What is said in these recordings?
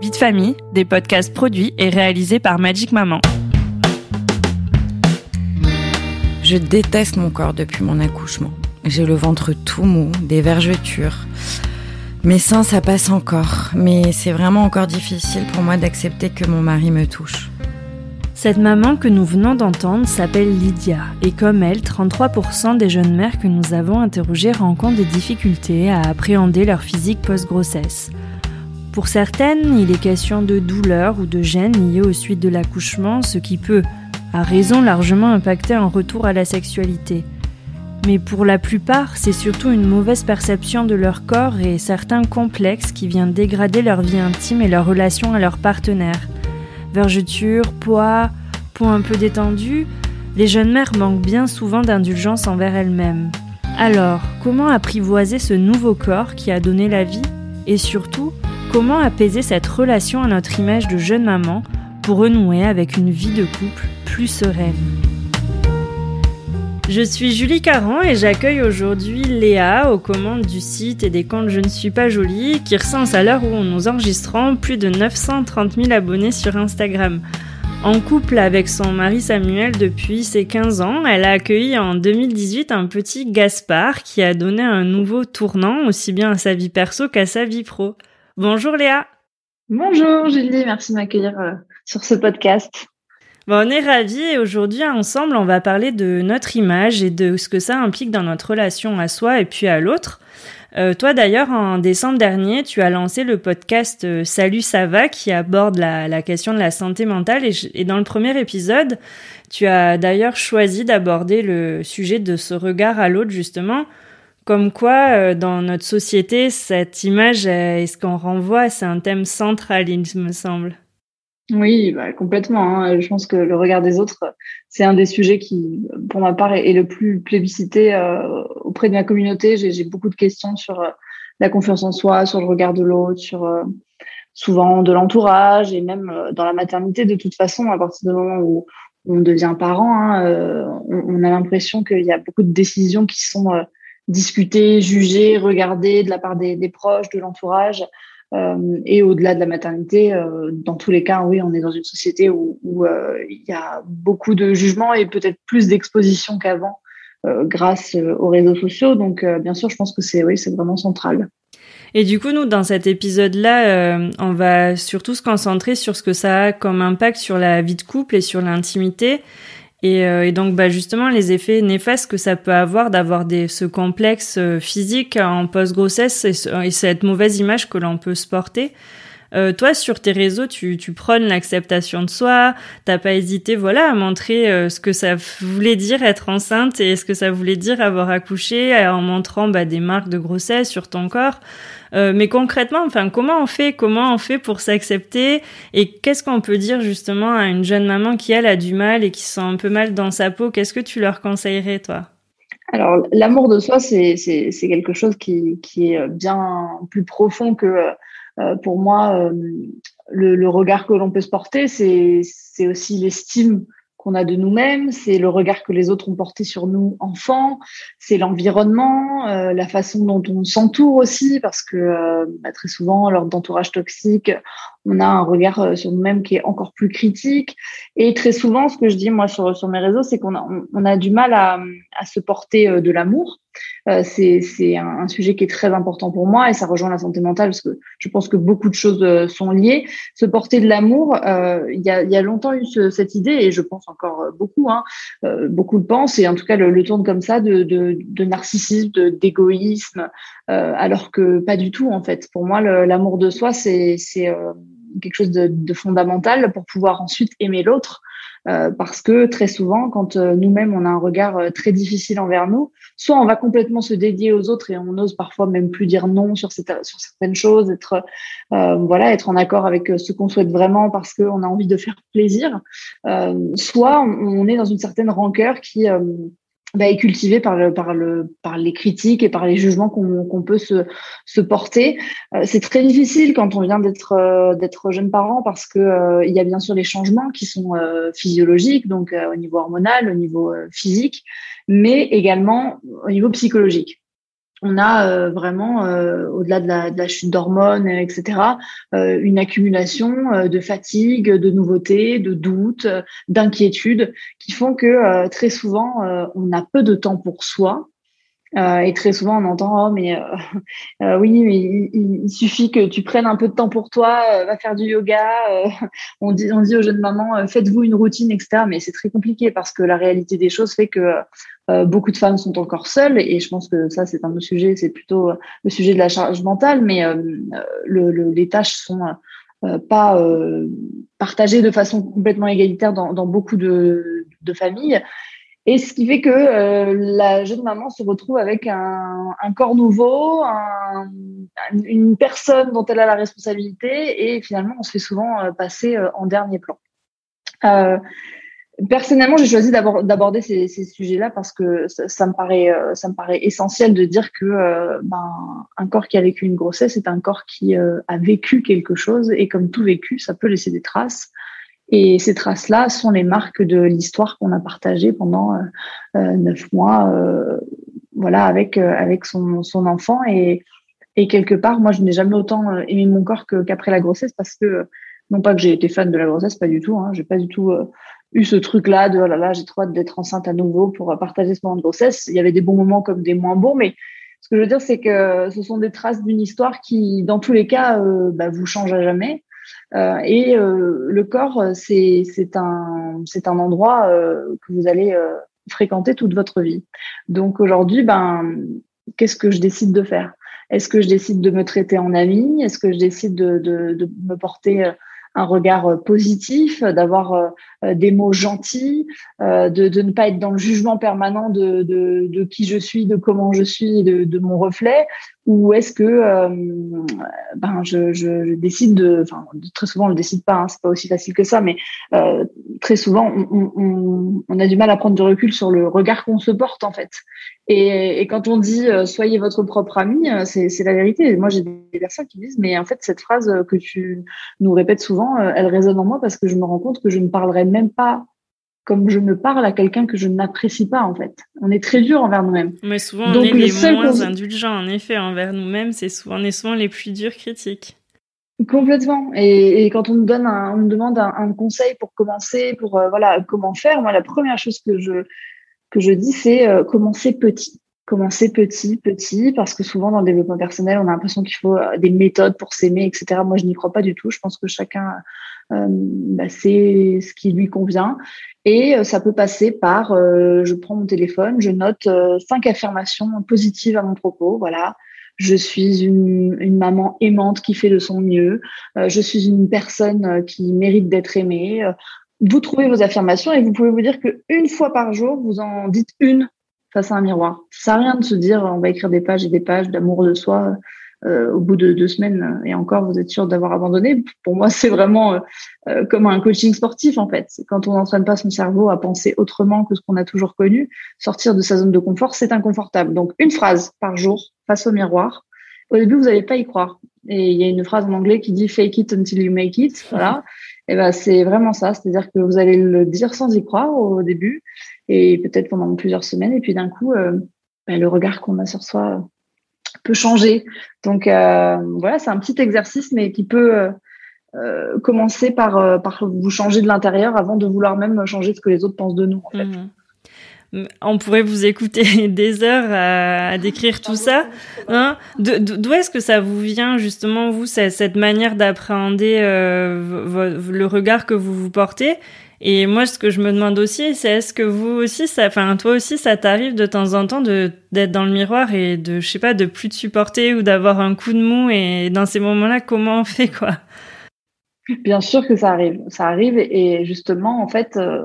Vie de famille, des podcasts produits et réalisés par Magic Maman. Je déteste mon corps depuis mon accouchement. J'ai le ventre tout mou, des vergetures. Mes seins, ça passe encore, mais c'est vraiment encore difficile pour moi d'accepter que mon mari me touche. Cette maman que nous venons d'entendre s'appelle Lydia, et comme elle, 33% des jeunes mères que nous avons interrogées rencontrent des difficultés à appréhender leur physique post-grossesse. Pour certaines, il est question de douleur ou de gêne liées aux suites de l'accouchement, ce qui peut, à raison, largement impacter un retour à la sexualité. Mais pour la plupart, c'est surtout une mauvaise perception de leur corps et certains complexes qui viennent dégrader leur vie intime et leur relation à leur partenaire. Vergeture, poids, peau un peu détendue, les jeunes mères manquent bien souvent d'indulgence envers elles-mêmes. Alors, comment apprivoiser ce nouveau corps qui a donné la vie Et surtout, Comment apaiser cette relation à notre image de jeune maman pour renouer avec une vie de couple plus sereine? Je suis Julie Caron et j'accueille aujourd'hui Léa aux commandes du site et des comptes Je ne suis pas jolie qui recense à l'heure où nous enregistrons plus de 930 000 abonnés sur Instagram. En couple avec son mari Samuel depuis ses 15 ans, elle a accueilli en 2018 un petit Gaspard qui a donné un nouveau tournant aussi bien à sa vie perso qu'à sa vie pro. Bonjour Léa. Bonjour Julie, merci de m'accueillir euh, sur ce podcast. on est ravis et aujourd'hui ensemble on va parler de notre image et de ce que ça implique dans notre relation à soi et puis à l'autre. Euh, toi d'ailleurs en décembre dernier tu as lancé le podcast euh, Salut ça va qui aborde la, question de la santé mentale et, et dans le premier épisode tu as d'ailleurs choisi d'aborder le sujet de ce regard à l'autre justement comme quoi, euh, dans notre société, cette image, euh, est-ce qu'on renvoie C'est un thème central, il me semble. Oui, bah, complètement. Hein. Je pense que le regard des autres, c'est un des sujets qui, pour ma part, est, le plus plébiscité euh, auprès de ma communauté. J'ai beaucoup de questions sur la confiance en soi, sur le regard de l'autre, sur souvent de l'entourage et même dans la maternité. De toute façon, à partir du moment où on devient parent, hein, on, a l'impression qu'il y a beaucoup de décisions qui sont discuter, juger, regarder de la part des, proches, de l'entourage. Euh, et au-delà de la maternité, euh, dans tous les cas, oui, on est dans une société où, euh, il y a beaucoup de jugements et peut-être plus d'exposition qu'avant grâce aux réseaux sociaux. Donc, bien sûr, je pense que c'est oui, c'est vraiment central. Et du coup, nous, dans cet épisode-là, on va surtout se concentrer sur ce que ça a comme impact sur la vie de couple et sur l'intimité. Et, euh, et, donc, bah, justement, les effets néfastes que ça peut avoir d'avoir ce complexe euh, physique en post-grossesse et, cette mauvaise image que l'on peut se porter. Euh, toi, sur tes réseaux, tu, tu prônes l'acceptation de soi. T'as pas hésité, voilà, à montrer euh, ce que ça voulait dire être enceinte et ce que ça voulait dire avoir accouché, en montrant bah, des marques de grossesse sur ton corps. Euh, mais concrètement, enfin, comment on fait Comment on fait pour s'accepter Et qu'est-ce qu'on peut dire justement à une jeune maman qui elle a du mal et qui se sent un peu mal dans sa peau? Qu'est-ce que tu leur conseillerais, toi? Alors, l'amour de soi, c'est quelque chose qui, qui, est bien plus profond que, euh, pour moi, euh, le, le, regard que l'on peut se porter, c'est aussi l'estime qu'on a de nous-mêmes, c'est le regard que les autres ont porté sur nous enfants, c'est l'environnement, euh, la façon dont on s'entoure aussi, parce que euh, bah, très souvent, lors d'entourage toxique, on a un regard euh, sur nous-mêmes qui est encore plus critique. Et très souvent, ce que je dis moi sur, sur mes réseaux, c'est qu'on a, on, a du mal à, à se porter de l'amour. Euh, c'est un, sujet qui est très important pour moi et ça rejoint la santé mentale parce que je pense que beaucoup de choses euh, sont liées. Se porter de l'amour, euh, il y, a, y, a, longtemps eu cette idée et je pense encore beaucoup, hein, beaucoup le pensent et en tout cas le, le tournent comme ça de, de, de narcissisme, d'égoïsme, alors que pas du tout en fait. Pour moi, l'amour de soi, c'est quelque chose de, fondamental pour pouvoir ensuite aimer l'autre. parce que très souvent, quand nous-mêmes on a un regard très difficile envers nous, soit on va complètement se dédier aux autres et on ose parfois même plus dire non sur, certaines choses, être voilà, être en accord avec ce qu'on souhaite vraiment parce qu'on a envie de faire plaisir, soit on, est dans une certaine rancœur qui bah, est cultivé par, le, par, le, par les critiques et par les jugements qu'on peut se, se porter. Euh, c'est très difficile quand on vient d'être euh, d'être jeune parent parce que euh, il y a bien sûr les changements qui sont physiologiques, donc au niveau hormonal, au niveau physique, mais également au niveau psychologique on a euh, vraiment, euh, au-delà de la, chute d'hormones, etc., euh, une accumulation de fatigue, de nouveautés, de doutes, d'inquiétudes, qui font que très souvent, on a peu de temps pour soi. Et très souvent, on entend oh mais oui, mais il, suffit que tu prennes un peu de temps pour toi, va faire du yoga. on dit, on dit aux jeunes mamans, faites-vous une routine, etc. Mais c'est très compliqué parce que la réalité des choses fait que euh, beaucoup de femmes sont encore seules et je pense que ça c'est un autre sujet, c'est plutôt euh, le sujet de la charge mentale, mais euh, le, les tâches sont pas partagées de façon complètement égalitaire dans, dans beaucoup de, de, familles. Et ce qui fait que la jeune maman se retrouve avec un, un corps nouveau, un, une personne dont elle a la responsabilité, et finalement on se fait souvent passer en dernier plan. Euh, Personnellement, j'ai choisi d'aborder ces, ces sujets-là parce que ça, me paraît, euh, ça me paraît essentiel de dire que euh, ben, un corps qui a vécu une grossesse est un corps qui euh, a vécu quelque chose et comme tout vécu, ça peut laisser des traces. Et ces traces-là sont les marques de l'histoire qu'on a partagée pendant neuf mois, voilà, avec avec son, son enfant et et quelque part, moi, je n'ai jamais autant aimé mon corps qu'après la grossesse parce que non pas que j'ai été fan de la grossesse, pas du tout. Hein, j'ai pas du tout eu ce truc-là de oh là là, j'ai trop hâte d'être enceinte à nouveau pour partager ce moment de grossesse. Il y avait des bons moments comme des moins bons, mais ce que je veux dire, c'est que ce sont des traces d'une histoire qui, dans tous les cas, euh, bah, vous change à jamais. Euh, et euh, le corps, c'est c'est un endroit euh, que vous allez euh, fréquenter toute votre vie. Donc aujourd'hui, ben qu'est-ce que je décide de faire? Est-ce que je décide de me traiter en ami? Est-ce que je décide de, me porter un regard euh, positif, d'avoir euh, euh, des mots gentils, de, ne pas être dans le jugement permanent de, qui je suis, de comment je suis, de mon reflet, ou est-ce que ben je, je, décide de, enfin très souvent on le décide pas, hein, c'est pas aussi facile que ça, mais euh, très souvent on, on, on, a du mal à prendre du recul sur le regard qu'on se porte en fait. Et, et quand on dit soyez votre propre ami, c'est la vérité. Moi j'ai des personnes qui disent mais en fait cette phrase que tu nous répètes souvent euh, elle résonne en moi parce que je me rends compte que je ne parlerai même pas comme je me parle à quelqu'un que je n'apprécie pas en fait. On est très dur envers nous-mêmes. Mais souvent on est les moins indulgents en effet envers nous-mêmes. C'est souvent on est souvent les plus durs critiques. Complètement. Et, quand on nous donne, un, on demande un, conseil pour commencer, pour euh, voilà comment faire. Moi, la première chose que je que je dis, c'est euh, commencer petit commencer petit, petit, parce que souvent dans le développement personnel, on a l'impression qu'il faut euh, des méthodes pour s'aimer, etc. Moi, je n'y crois pas du tout. Je pense que chacun euh, bah, c'est ce qui lui convient. Et euh, ça peut passer par, euh, je prends mon téléphone, je note cinq affirmations positives à mon propos. Voilà, je suis une, une, maman aimante qui fait de son mieux. je suis une personne qui mérite d'être aimée. Vous trouvez vos affirmations et vous pouvez vous dire que une fois par jour, vous en dites une face à un miroir. Ça sert à rien de se dire on va écrire des pages et des pages d'amour de soi euh, au bout de deux semaines et encore vous êtes sûr d'avoir abandonné. Pour moi, c'est vraiment euh, euh, comme un coaching sportif en fait. Quand on n'entraîne pas son cerveau à penser autrement que ce qu'on a toujours connu, sortir de sa zone de confort, c'est inconfortable. Donc une phrase par jour face au miroir. Au début, vous n'allez pas y croire. Et il y a une phrase en anglais qui dit fake it until you make it. Voilà. Et ben c'est vraiment ça. C'est-à-dire que vous allez le dire sans y croire au début et peut-être pendant plusieurs semaines. Et puis d'un coup, euh, bah, le regard qu'on a sur soi peut changer. Donc euh, voilà, c'est un petit exercice, mais qui peut euh, commencer par, par vous changer de l'intérieur avant de vouloir même changer ce que les autres pensent de nous. Mmh. On pourrait vous écouter des heures à, décrire tout ça. Hein D'où est-ce que ça vous vient justement, vous, cette manière d'appréhender le regard que vous vous portez? Et moi, ce que je me demande aussi, c'est est-ce que vous aussi, ça, enfin, toi aussi, ça t'arrive de temps en temps de d'être dans le miroir et de, je sais pas, de plus te supporter ou d'avoir un coup de mou. Et dans ces moments-là, comment on fait, quoi? Bien sûr que ça arrive, ça arrive et justement en fait euh,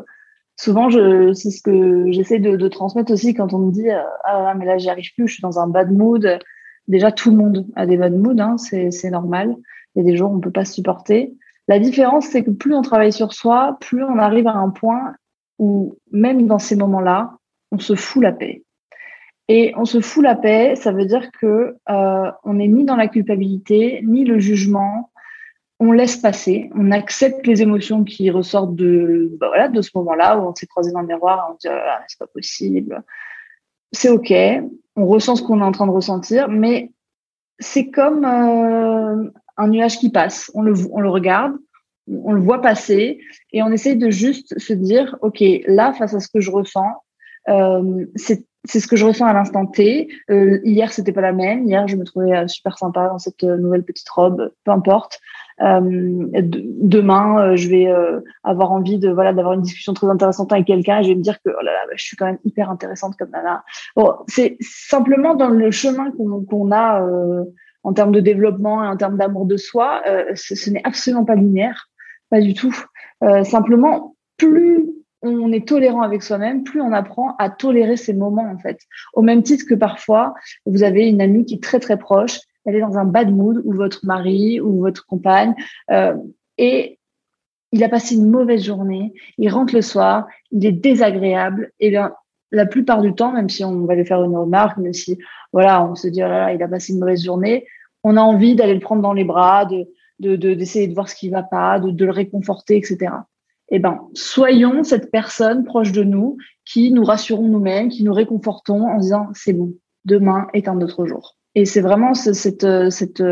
souvent c'est ce que j'essaie de, transmettre aussi quand on me dit euh, ah mais là j'y arrive plus, je suis dans un bad mood. Déjà tout le monde a des bad moods, hein, c'est c'est normal. Il y a des jours où on peut pas se supporter. La différence c'est que plus on travaille sur soi, plus on arrive à un point où même dans ces moments-là, on se fout la paix. Et on se fout la paix, ça veut dire que euh, on n'est ni dans la culpabilité, ni le jugement. On laisse passer, on accepte les émotions qui ressortent de, bah voilà, de ce moment-là où on s'est croisé dans le miroir, on dit ah, c'est pas possible. C'est ok, on ressent ce qu'on est en train de ressentir, mais c'est comme euh, un nuage qui passe. On le, on le regarde, on le voit passer et on essaye de juste se dire ok là face à ce que je ressens, euh, c'est c'est ce que je ressens à l'instant T. Euh, hier, c'était pas la même. Hier, je me trouvais euh, super sympa dans cette euh, nouvelle petite robe. Peu importe. Euh, demain, euh, je vais avoir envie de voilà d'avoir une discussion très intéressante avec quelqu'un. Et je vais me dire que oh là là, bah, je suis quand même hyper intéressante comme nana. Bon, c'est simplement dans le chemin qu'on a en termes de développement et en termes d'amour de soi. ce, ce n'est absolument pas linéaire, pas du tout. simplement, plus on est tolérant avec soi-même, plus on apprend à tolérer ces moments en fait. Au même titre que parfois, vous avez une amie qui est très très proche, elle est dans un bad mood ou votre mari ou votre compagne euh, et il a passé une mauvaise journée, il rentre le soir, il est désagréable et bien la plupart du temps, même si on va lui faire une remarque, même si voilà, on se dit oh là là, il a passé une mauvaise journée, on a envie d'aller le prendre dans les bras, de d'essayer de, voir ce qui va pas, de, de le réconforter, etc eh ben, soyons cette personne proche de nous qui nous rassurons nous-mêmes, qui nous réconfortons en disant c'est bon, demain est un autre jour. Et c'est vraiment cette, cette,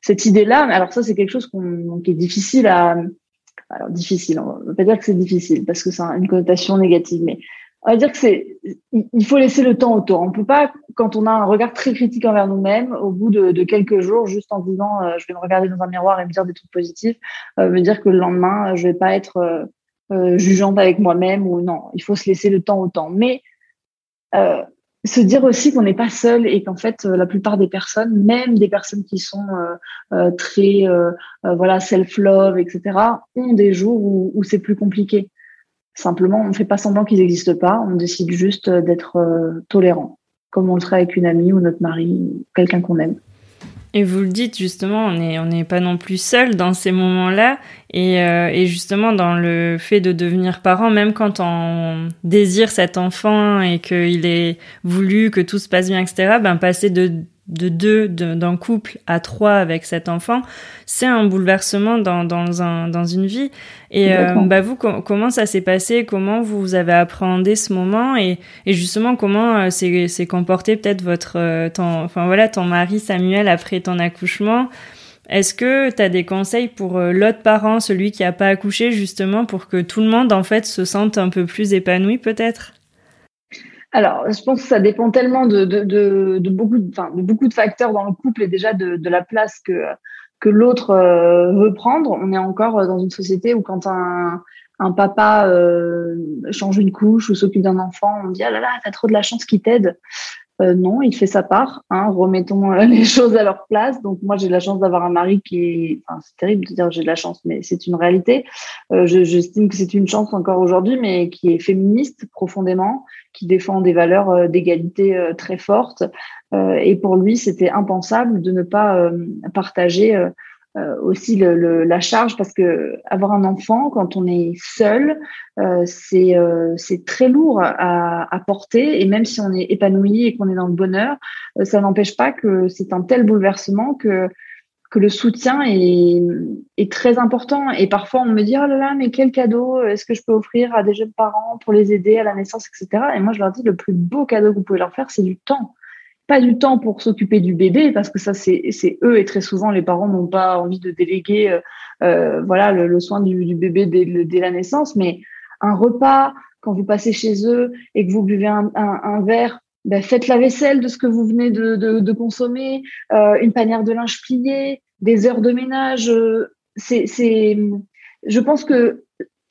cette idée-là. Alors ça, c'est quelque chose qui est difficile à... Alors difficile, on va pas dire que c'est difficile parce que c'est une connotation négative, mais on va dire que c'est, il faut laisser le temps au temps. On peut pas, quand on a un regard très critique envers nous-mêmes, au bout de, de, quelques jours, juste en disant, euh, je vais me regarder dans un miroir et me dire des trucs positifs, euh, me dire que le lendemain, euh, je vais pas être euh, euh, jugeante avec moi-même ou non. Il faut se laisser le temps au temps. Mais se dire aussi qu'on n'est pas seul et qu'en fait la plupart des personnes, même des personnes qui sont très voilà self-love, etc., ont des jours où, où c'est plus compliqué. Simplement, on ne fait pas semblant qu'ils n'existent pas, on décide juste d'être euh, tolérant, comme on le serait avec une amie ou notre mari, quelqu'un qu'on aime. Et vous le dites justement, on n'est on pas non plus seul dans ces moments-là, et, euh, et, justement dans le fait de devenir parent, même quand on désire cet enfant et qu'il est voulu que tout se passe bien, etc. Ben passer de de deux d'un couple à trois avec cet enfant, c'est un bouleversement dans, dans, un, dans une vie. Et euh, bah vous, comment ça s'est passé? Comment vous avez appréhendé ce moment? Et, et justement comment euh, s'est comporté peut-être votre euh, ton, enfin voilà ton mari Samuel après ton accouchement? Est-ce que tu as des conseils pour l'autre parent, celui qui a pas accouché justement pour que tout le monde en fait se sente un peu plus épanoui peut-être? Alors, je pense que ça dépend tellement de, beaucoup, de, facteurs dans le couple et déjà de, la place que, que l'autre euh, veut prendre. On est encore dans une société où quand un, un papa euh, change une couche ou s'occupe d'un enfant, on dit ah là là, t'as trop de la chance qu'il t'aide. Euh, non, il fait sa part. Hein, remettons euh, les choses à leur place. Donc moi, j'ai la chance d'avoir un mari qui est. Enfin, c'est terrible de dire j'ai de la chance, mais c'est une réalité. Euh, J'estime que c'est une chance encore aujourd'hui, mais qui est féministe profondément, qui défend des valeurs euh, d'égalité euh, très fortes. et pour lui, c'était impensable de ne pas partager euh, aussi le, la charge parce que avoir un enfant quand on est seul euh, c'est euh, c'est très lourd à, à, porter. Et même si on est épanoui et qu'on est dans le bonheur euh, ça n'empêche pas que c'est un tel bouleversement que que le soutien est, est très important. Et parfois on me dit oh là là mais quel cadeau est-ce que je peux offrir à des jeunes parents pour les aider à la naissance etc et moi je leur dis le plus beau cadeau que vous pouvez leur faire c'est du temps pas du temps pour s'occuper du bébé parce que ça c'est eux et très souvent les parents n'ont pas envie de déléguer euh, euh voilà le, le, soin du, du bébé dès, dès, la naissance. Mais un repas quand vous passez chez eux et que vous buvez un, un, un verre ben faites la vaisselle de ce que vous venez de, de, de consommer euh, une panière de linge pliée des heures de ménage euh, c'est je pense que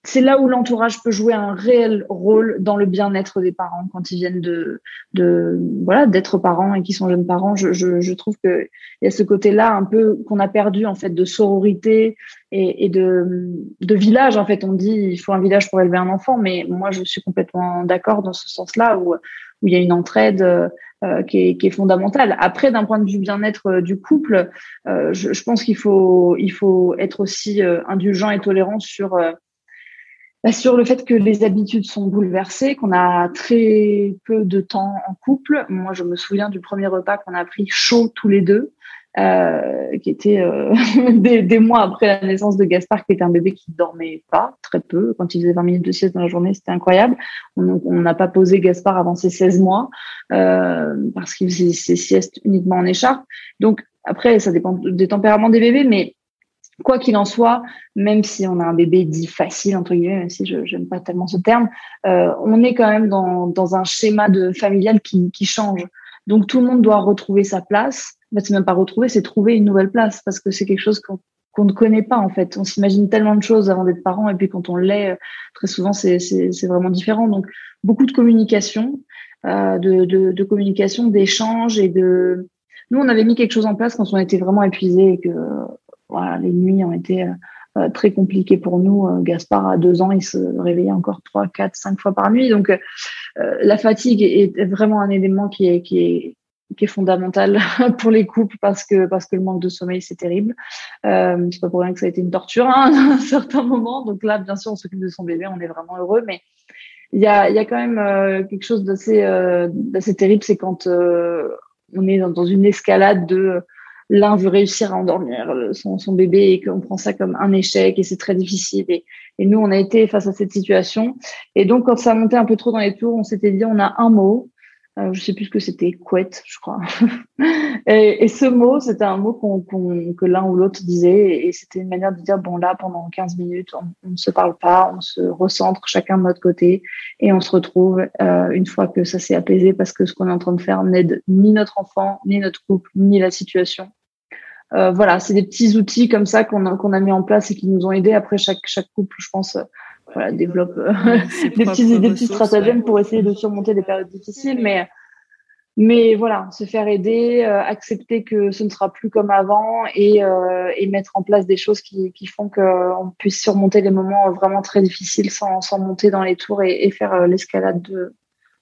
c'est là où l'entourage peut jouer un réel rôle dans le bien-être des parents quand ils viennent de, de voilà d'être parents et qui sont jeunes parents. Je, je, je trouve que il y a ce côté-là un peu qu'on a perdu en fait de sororité et, et, de, de village. En fait, on dit il faut un village pour élever un enfant, mais moi je suis complètement d'accord dans ce sens-là où où il y a une entraide euh, qui, est, qui, est, fondamentale. Après, d'un point de vue bien-être euh, du couple, euh, je, je, pense qu'il faut il faut être aussi indulgent et tolérant sur bah, sur le fait que les habitudes sont bouleversées, qu'on a très peu de temps en couple. Moi, je me souviens du premier repas qu'on a pris chaud tous les deux, euh, qui était euh, des, mois après la naissance de Gaspard, qui était un bébé qui dormait pas, très peu. Quand il faisait 20 minutes de sieste dans la journée, c'était incroyable. On n'a pas posé Gaspard avant ses 16 mois, euh, parce qu'il faisait ses siestes uniquement en écharpe. Donc, après, ça dépend des tempéraments des bébés, mais quoi qu'il en soit, même si on a un bébé dit facile, entre guillemets, même si je n'aime pas tellement ce terme, euh, on est quand même dans, dans un schéma de familial qui, qui change. Donc tout le monde doit retrouver sa place. En fait, c'est même pas retrouver, c'est trouver une nouvelle place parce que c'est quelque chose qu'on ne connaît pas en fait. On s'imagine tellement de choses avant d'être parent et puis quand on l'est, très souvent c'est vraiment différent. Donc beaucoup de communication, euh, de, de, de, communication, d'échange et de. Nous, on avait mis quelque chose en place quand on était vraiment épuisé et que les nuits ont été euh, euh, très compliquées pour nous. Euh, Gaspard, à deux ans, il se réveillait encore trois, quatre, cinq fois par nuit. Donc, la fatigue est vraiment un élément qui est, fondamental pour les couples parce que parce que le manque de sommeil c'est terrible. Euh, c'est pas pour rien que ça a été une torture hein, à un certain moment. Donc là, bien sûr, on s'occupe de son bébé, on est vraiment heureux, mais il y a y a quand même quelque chose d'assez terrible, c'est quand on est dans, une escalade de l'un veut réussir à endormir son, son bébé et qu'on prend ça comme un échec et c'est très difficile. Et, et, nous, on a été face à cette situation. Et donc, quand ça montait un peu trop dans les tours, on s'était dit, on a un mot, euh, je sais plus ce que c'était, couette, je crois. et, et, ce mot, c'était un mot qu'on, que l'un ou l'autre disait, et c'était une manière de dire bon là, pendant 15 minutes, on, ne se parle pas, on se recentre chacun de notre côté, et on se retrouve euh, une fois que ça s'est apaisé, parce que ce qu'on est en train de faire n'aide ni notre enfant, ni notre couple, ni la situation. Euh, voilà, c'est des petits outils comme ça qu'on a, qu'on a mis en place et qui nous ont aidés. Après, chaque, chaque couple, je pense, voilà, développe euh, des petits, des petits stratagèmes pour essayer de surmonter des périodes difficiles. Mais, mais voilà, se faire aider, euh, accepter que ce ne sera plus comme avant et, euh, et mettre en place des choses qui, qui font qu'on puisse surmonter les moments vraiment très difficiles sans, sans monter dans les tours et, et faire l'escalade de,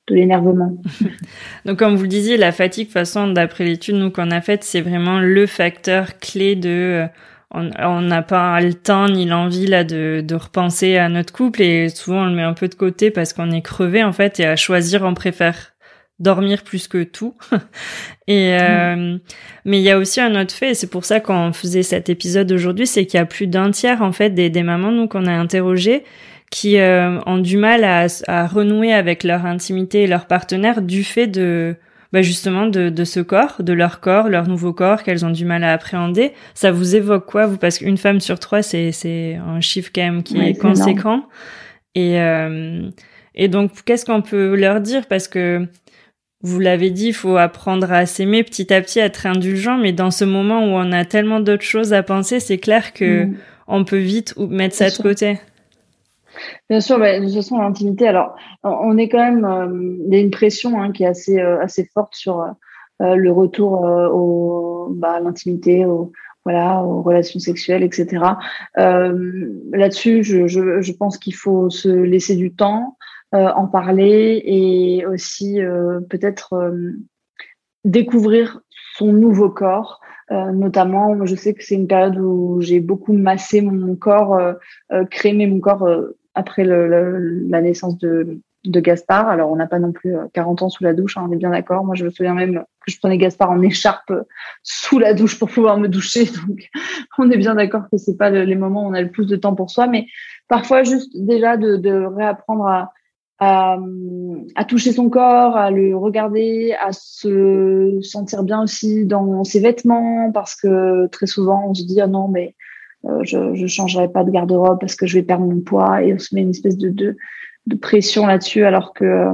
de l'énervement. Donc, comme vous le disiez, la fatigue, façon, d'après l'étude nous qu'on a faite, c'est vraiment le facteur clé de on n'a pas le temps ni l'envie là de, de repenser à notre couple et souvent on le met un peu de côté parce qu'on est crevé en fait et à choisir on préfère dormir plus que tout. et euh, mais il y a aussi un autre fait et c'est pour ça qu'on faisait cet épisode aujourd'hui, c'est qu'il y a plus d'un tiers en fait des, des mamans nous qu'on a interrogées qui euh, ont du mal à, à renouer avec leur intimité et leur partenaire du fait de bah justement de, de ce corps, de leur corps, leur nouveau corps qu'elles ont du mal à appréhender. Ça vous évoque quoi vous? Parce qu'une femme sur trois, c'est c'est un chiffre quand même qui est conséquent. Et euh, et donc qu'est-ce qu'on peut leur dire? Parce que vous l'avez dit, il faut apprendre à s'aimer petit à petit, à être indulgent. Mais dans ce moment où on a tellement d'autres choses à penser, c'est clair que mm. on peut vite mettre ça de côté. Bien sûr, bah, de toute façon, l'intimité, alors, on est quand même, euh, il y a une pression hein, qui est assez, euh, assez forte sur euh, le retour au, bah, à l'intimité, au, voilà, aux relations sexuelles, etc. Là-dessus, je, je, je, pense qu'il faut se laisser du temps, en parler et aussi peut-être découvrir son nouveau corps. Euh, notamment, je sais que c'est une période où j'ai beaucoup massé mon corps, euh, crémé mon corps après le, la naissance de, de Gaspard. Alors, on n'a pas non plus 40 euh, ans sous la douche, hein, on est bien d'accord. Moi, je me souviens même que je prenais Gaspard en écharpe sous la douche pour pouvoir me doucher. Donc, on est bien d'accord que c'est pas les moments où on a le plus de temps pour soi, mais parfois juste déjà de, de réapprendre à, à, à, toucher son corps, à le regarder, à se sentir bien aussi dans ses vêtements, parce que très souvent on se dit ah non mais euh, je ne changerai pas de garde-robe parce que je vais perdre mon poids et on se met une espèce de, de, de pression là-dessus alors que euh,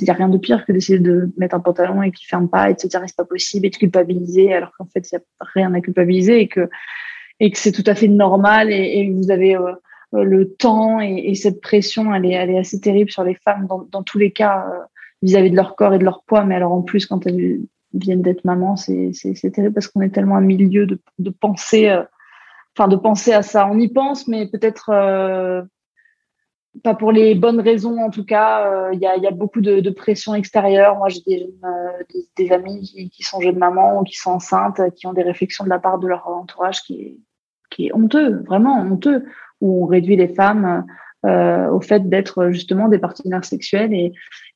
il n'y a rien de pire que d'essayer de mettre un pantalon et qu'il ferme pas et de se dire c'est pas possible et de culpabiliser alors qu'en fait il n'y a rien à culpabiliser et que et que c'est tout à fait normal et, et vous avez euh, le temps et, cette pression, elle est, elle est assez terrible sur les femmes dans, dans tous les cas vis-à-vis de leur corps et de leur poids. Mais alors en plus, quand elles viennent d'être maman, c'est terrible parce qu'on est tellement à milieu de, de penser, enfin de penser à ça. On y pense, mais peut-être pas pour les bonnes raisons en tout cas. Euh, il y, a, beaucoup de, pression extérieure. Moi, j'ai des, euh, amis qui, sont jeunes mamans ou qui sont enceintes, qui ont des réflexions de la part de leur entourage qui est, honteux, vraiment honteux, où on réduit les femmes euh, au fait d'être justement des partenaires sexuels.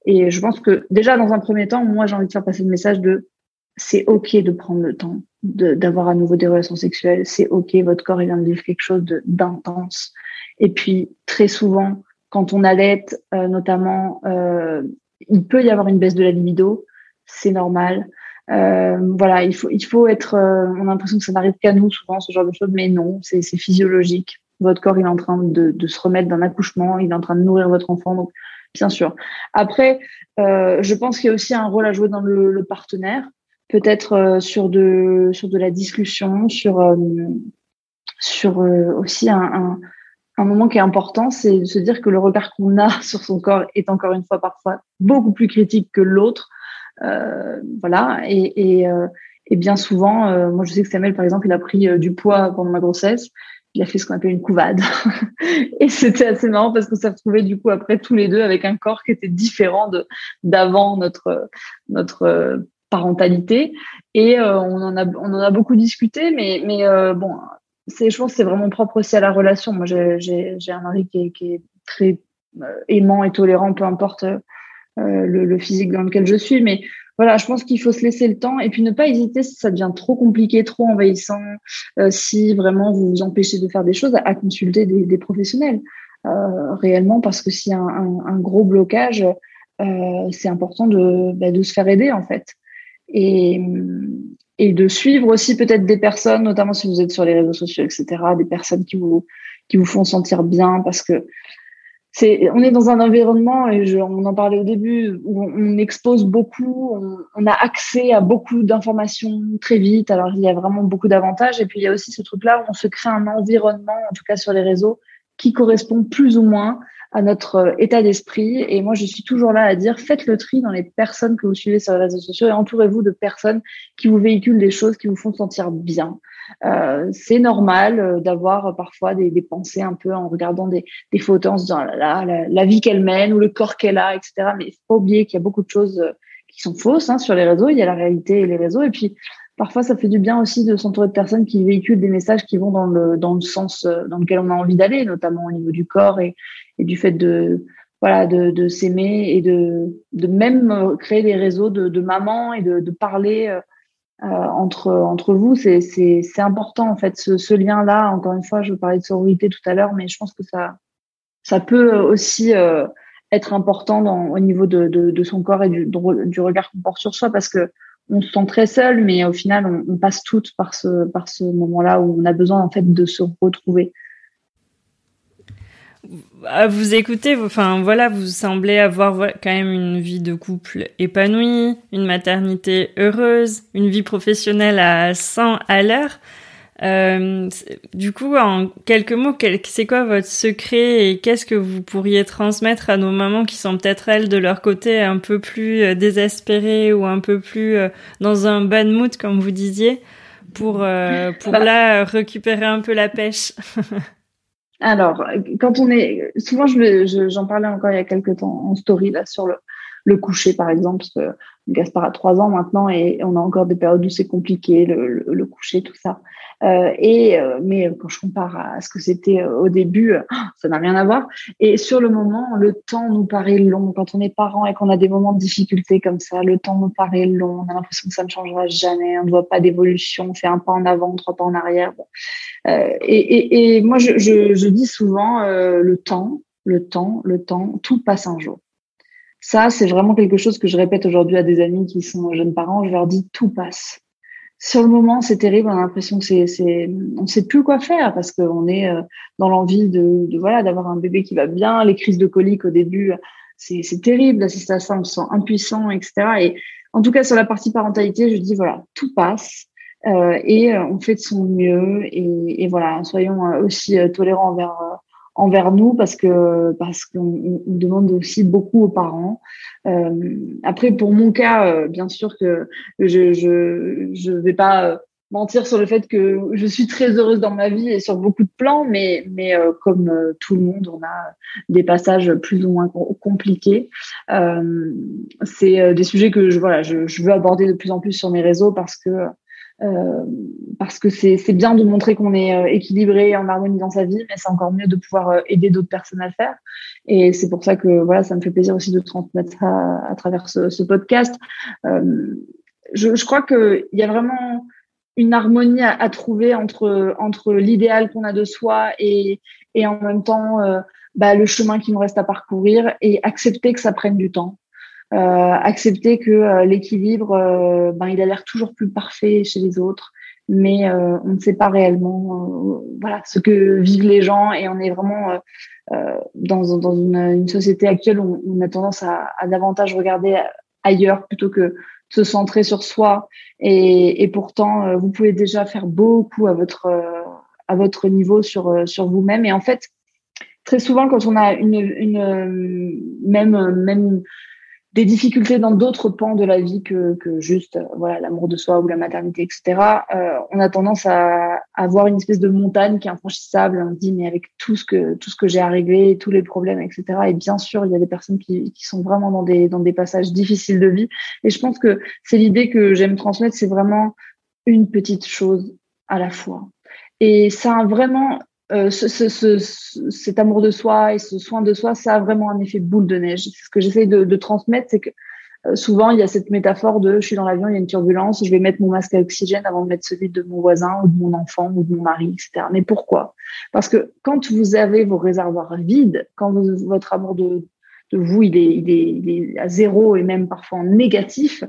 Et je pense que déjà, dans un premier temps, moi, j'ai envie de faire passer le message de c'est OK de prendre le temps d'avoir à nouveau des relations sexuelles. C'est OK, votre corps il vient de vivre quelque chose d'intense. Et puis, très souvent, quand on allait, euh, notamment, euh, il peut y avoir une baisse de la libido, c'est normal. Euh, voilà, il faut, il faut être. on a l'impression que ça n'arrive qu'à nous souvent ce genre de choses, mais non, c'est physiologique. Votre corps, il est en train de, de se remettre d'un accouchement, il est en train de nourrir votre enfant, donc bien sûr. Après, je pense qu'il y a aussi un rôle à jouer dans le, le partenaire, peut-être sur de sur de la discussion, sur sur aussi un, un un moment qui est important, c'est de se dire que le regard qu'on a sur son corps est encore une fois parfois beaucoup plus critique que l'autre. Euh, voilà. Et, et, euh, et, bien souvent, euh, moi je sais que Samuel, par exemple, il a pris euh, du poids pendant ma grossesse. Il a fait ce qu'on appelle une couvade. et c'était assez marrant parce qu'on s'est retrouvés du coup après tous les deux avec un corps qui était différent de d'avant notre notre parentalité. Et on en a on en a beaucoup discuté, mais mais bon c'est, je pense que c'est vraiment propre aussi à la relation. Moi, j'ai, j'ai, un mari qui est, qui est très euh, aimant et tolérant, peu importe euh, le, le, physique dans lequel je suis. Mais voilà, je pense qu'il faut se laisser le temps et puis ne pas hésiter si ça devient trop compliqué, trop envahissant, euh, si vraiment vous vous empêchez de faire des choses, à, consulter des, des professionnels euh, réellement, parce que s'il y a un, un, gros blocage, euh, c'est important de, bah, de se faire aider en fait. Et, et de suivre aussi peut-être des personnes, notamment si vous êtes sur les réseaux sociaux, etc., des personnes qui vous, qui vous font sentir bien parce que c'est, on est dans un environnement, et je, on en parlait au début, où on, expose beaucoup, on, on, a accès à beaucoup d'informations très vite. Alors, il y a vraiment beaucoup d'avantages. Et puis, il y a aussi ce truc-là où on se crée un environnement, en tout cas sur les réseaux, qui correspond plus ou moins à notre euh, état d'esprit. Et moi, je suis toujours là à dire, faites le tri dans les personnes que vous suivez sur les réseaux sociaux et entourez-vous de personnes qui vous véhiculent des choses qui vous font sentir bien. Euh, c'est normal euh, d'avoir parfois des, des, pensées un peu en regardant des, des photos, en se disant la, la, vie qu'elle mène ou le corps qu'elle a, etc. Mais il faut pas oublier qu'il y a beaucoup de choses euh, qui sont fausses hein, sur les réseaux. Il y a la réalité et les réseaux. Et puis, parfois, ça fait du bien aussi de s'entourer de personnes qui véhiculent des messages qui vont dans le, dans le sens dans lequel on a envie d'aller, notamment au niveau du corps et, et du fait de voilà de, de s'aimer et de, de même créer des réseaux de, de mamans et de, de parler euh, euh entre entre vous. C'est important en fait ce, ce lien là encore une fois je parlais de sororité tout à l'heure mais je pense que ça ça peut aussi euh, être important au niveau de, de, de son corps et du, du regard qu'on porte sur soi parce que on se sent très seul mais au final on, passe toutes par ce par ce moment là où on a besoin en fait de se retrouver à vous écouter, enfin voilà, vous semblez avoir quand même une vie de couple épanouie, une maternité heureuse, une vie professionnelle à 100 à l'heure. Euh, du coup, en quelques mots, c'est quoi votre secret et qu'est-ce que vous pourriez transmettre à nos mamans qui sont peut-être elles de leur côté un peu plus euh, désespérées ou un peu plus euh, dans un bad mood comme vous disiez pour pour bah. là récupérer un peu la pêche? Alors, quand on est, souvent, je, j'en parlais encore il y a quelques temps en story là sur le, le coucher, par exemple, parce que Gaspard a trois ans maintenant et on a encore des périodes où c'est compliqué, le, le, coucher, tout ça. Euh, et euh, mais quand je compare à ce que c'était euh, au début, ça n'a rien à voir. Et sur le moment, le temps nous paraît long. Quand on est parent et qu'on a des moments de difficulté comme ça, le temps nous paraît long. On a l'impression que ça ne changera jamais. On ne voit pas d'évolution. On fait un pas en avant, trois pas en arrière. Euh, et, moi, je dis souvent le temps, le temps, le temps, tout passe un jour. Ça, c'est vraiment quelque chose que je répète aujourd'hui à des amis qui sont jeunes parents. Je leur dis tout passe. Sur le moment, c'est terrible. On a l'impression que c'est, c'est, on sait plus quoi faire parce qu'on est euh, dans l'envie de, de voilà, d'avoir un bébé qui va bien. Les crises de colique au début, c'est, c'est terrible. D'assister à ça, on se sent impuissant, etc. Et en tout cas, sur la partie parentalité, je dis voilà, tout passe. Euh, et euh, on fait de son mieux et, voilà soyons euh, aussi tolérants envers envers nous parce que parce qu'on demande aussi beaucoup aux parents. Euh, après, pour mon cas, euh, bien sûr que je je je vais pas euh, mentir sur le fait que je suis très heureuse dans ma vie et sur beaucoup de plans, mais mais comme tout le monde, on a des passages plus ou moins compliqués. c'est des sujets que je voilà je, je veux aborder de plus en plus sur mes réseaux parce que euh, parce que c'est bien de montrer qu'on est euh, équilibré en harmonie dans sa vie, mais c'est encore mieux de pouvoir euh, aider d'autres personnes à le faire. Et c'est pour ça que voilà, ça me fait plaisir aussi de transmettre ça à, travers ce, podcast. Euh, je, je, crois qu'il y a vraiment une harmonie à, à trouver entre entre l'idéal qu'on a de soi et et en même temps bah, le chemin qui nous reste à parcourir et accepter que ça prenne du temps. Euh, accepter que euh, l'équilibre, euh, ben, il a l'air toujours plus parfait chez les autres, mais on ne sait pas réellement voilà ce que vivent les gens et on est vraiment dans, dans une, une, société actuelle où on a tendance à, à, davantage regarder ailleurs plutôt que se centrer sur soi et, et pourtant vous pouvez déjà faire beaucoup à votre à votre niveau sur sur vous-même et en fait très souvent quand on a une, une même même des difficultés dans d'autres pans de la vie que, que juste euh, voilà l'amour de soi ou la maternité, etc. Euh, on a tendance à, avoir une espèce de montagne qui est infranchissable. On dit mais avec tout ce que tout ce que j'ai à régler, tous les problèmes, etc. Et bien sûr, il y a des personnes qui, qui sont vraiment dans des dans des passages difficiles de vie. Et je pense que c'est l'idée que j'aime transmettre, c'est vraiment une petite chose à la fois. Et ça a vraiment euh, ce, ce, cet amour de soi et ce soin de soi, ça a vraiment un effet boule de neige. Ce que j'essaie de, transmettre, c'est que euh, souvent, il y a cette métaphore de je suis dans l'avion, il y a une turbulence, je vais mettre mon masque à oxygène avant de mettre celui de mon voisin ou de mon enfant ou de mon mari, etc. Mais pourquoi? Parce que quand vous avez vos réservoirs vides, quand votre amour de, vous, il est, à zéro et même parfois négatif,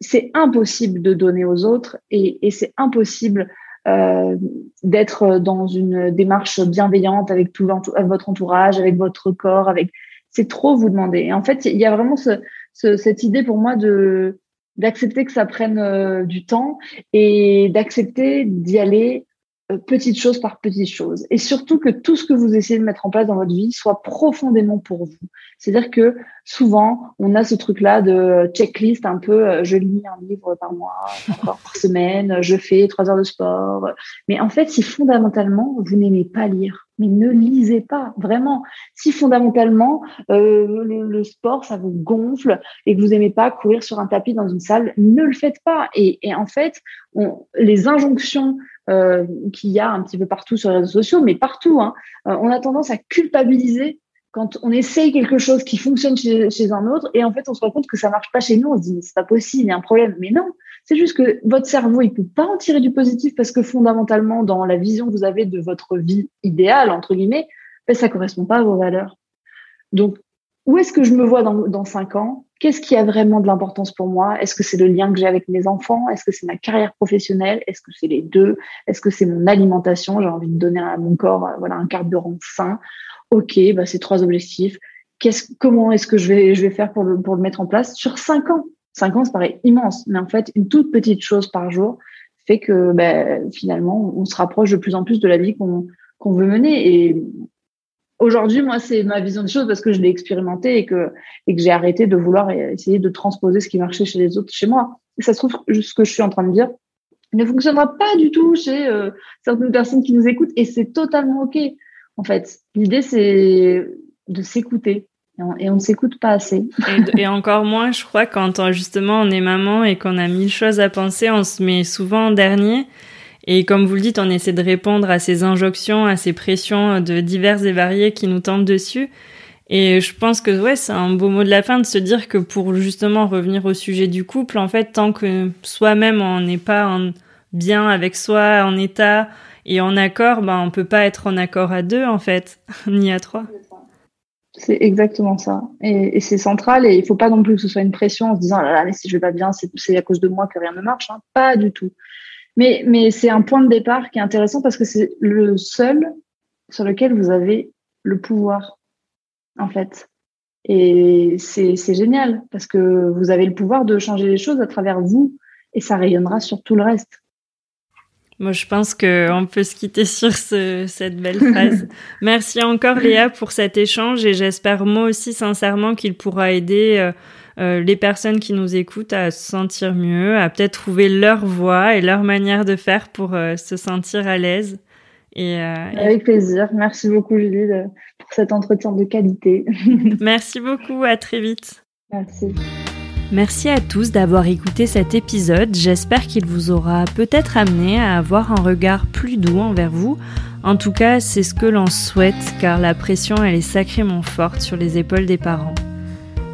c'est impossible de donner aux autres et c'est impossible euh, d'être dans une démarche bienveillante avec tout votre entourage, avec votre corps, avec c'est trop vous demander. En fait, il y a vraiment ce, ce, cette idée pour moi de d'accepter que ça prenne euh, du temps et d'accepter d'y aller euh, petite chose par petite chose. Et surtout que tout ce que vous essayez de mettre en place dans votre vie soit profondément pour vous. C'est-à-dire que souvent, on a ce truc-là de checklist un peu, euh, je lis un livre par mois, par semaine, je fais trois heures de sport. Mais en fait, si fondamentalement, vous n'aimez pas lire, mais ne lisez pas, vraiment. Si fondamentalement, euh, le, sport, ça vous gonfle et que vous n'aimez pas courir sur un tapis dans une salle, ne le faites pas. Et, en fait, les injonctions euh, qu'il y a un petit peu partout sur les réseaux sociaux, mais partout. Hein. On a tendance à culpabiliser quand on essaye quelque chose qui fonctionne chez, un autre et en fait on se rend compte que ça marche pas chez nous. On se dit mais c'est pas possible, il y a un problème. Mais non, c'est juste que votre cerveau il peut pas en tirer du positif parce que fondamentalement dans la vision que vous avez de votre vie idéale entre guillemets, ben, ça correspond pas à vos valeurs. Donc où est-ce que je me vois dans, dans cinq ans? Qu'est-ce qui a vraiment de l'importance pour moi? Est-ce que c'est le lien que j'ai avec mes enfants? Est-ce que c'est ma carrière professionnelle? Est-ce que c'est les deux? Est-ce que c'est mon alimentation? J'ai envie de donner à mon corps euh, voilà un carburant sain. Ok, bah c'est trois objectifs. Qu'est-ce, comment est-ce que je vais, je vais faire pour le, pour le mettre en place sur cinq ans? Cinq ans, ça paraît immense, mais en fait, une toute petite chose par jour fait que bah, finalement, on se rapproche de plus en plus de la vie qu'on qu'on veut mener. Et Aujourd'hui, moi, c'est ma vision des choses parce que je l'ai expérimenté et que, et que j'ai arrêté de vouloir essayer de transposer ce qui marchait chez les autres chez moi. Et ça se trouve, ce que je suis en train de dire ne fonctionnera pas du tout chez euh, certaines personnes qui nous écoutent et c'est totalement OK. En fait, l'idée, c'est de s'écouter et on, ne s'écoute pas assez. et, encore moins, je crois, quand justement on est maman et qu'on a mille choses à penser, on se met souvent en dernier. Et comme vous le dites, on essaie de répondre à ces injonctions, à ces pressions de diverses et variées qui nous tombent dessus. Et je pense que ouais, c'est un beau mot de la fin de se dire que pour justement revenir au sujet du couple, en fait, tant que soi-même on n'est pas en bien avec soi, en état et en accord, ben on peut pas être en accord à deux en fait, ni à trois. C'est exactement ça. Et, c'est central. Et il faut pas non plus que ce soit une pression en se disant, ah là, là si je vais pas bien, c'est à cause de moi que rien ne marche. Hein. Pas du tout. Mais, mais c'est un point de départ qui est intéressant parce que c'est le seul sur lequel vous avez le pouvoir, en fait. Et c'est génial parce que vous avez le pouvoir de changer les choses à travers vous et ça rayonnera sur tout le reste. Moi, je pense qu'on peut se quitter sur cette belle phrase. Merci encore, Léa, pour cet échange et j'espère moi aussi sincèrement qu'il pourra aider euh, euh, les personnes qui nous écoutent à se sentir mieux, à peut-être trouver leur voie et leur manière de faire pour euh, se sentir à l'aise. Et, Avec plaisir. Merci beaucoup, Julie, pour cet entretien de qualité. Merci beaucoup. À très vite. Merci. Merci à tous d'avoir écouté cet épisode. J'espère qu'il vous aura peut-être amené à avoir un regard plus doux envers vous. En tout cas, c'est ce que l'on souhaite car la pression elle est sacrément forte sur les épaules des parents.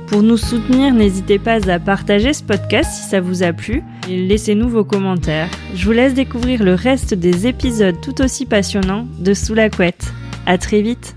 Pour nous soutenir, n'hésitez pas à partager ce podcast si ça vous a plu et laissez-nous vos commentaires. Je vous laisse découvrir le reste des épisodes tout aussi passionnants de Sous la couette. À très vite.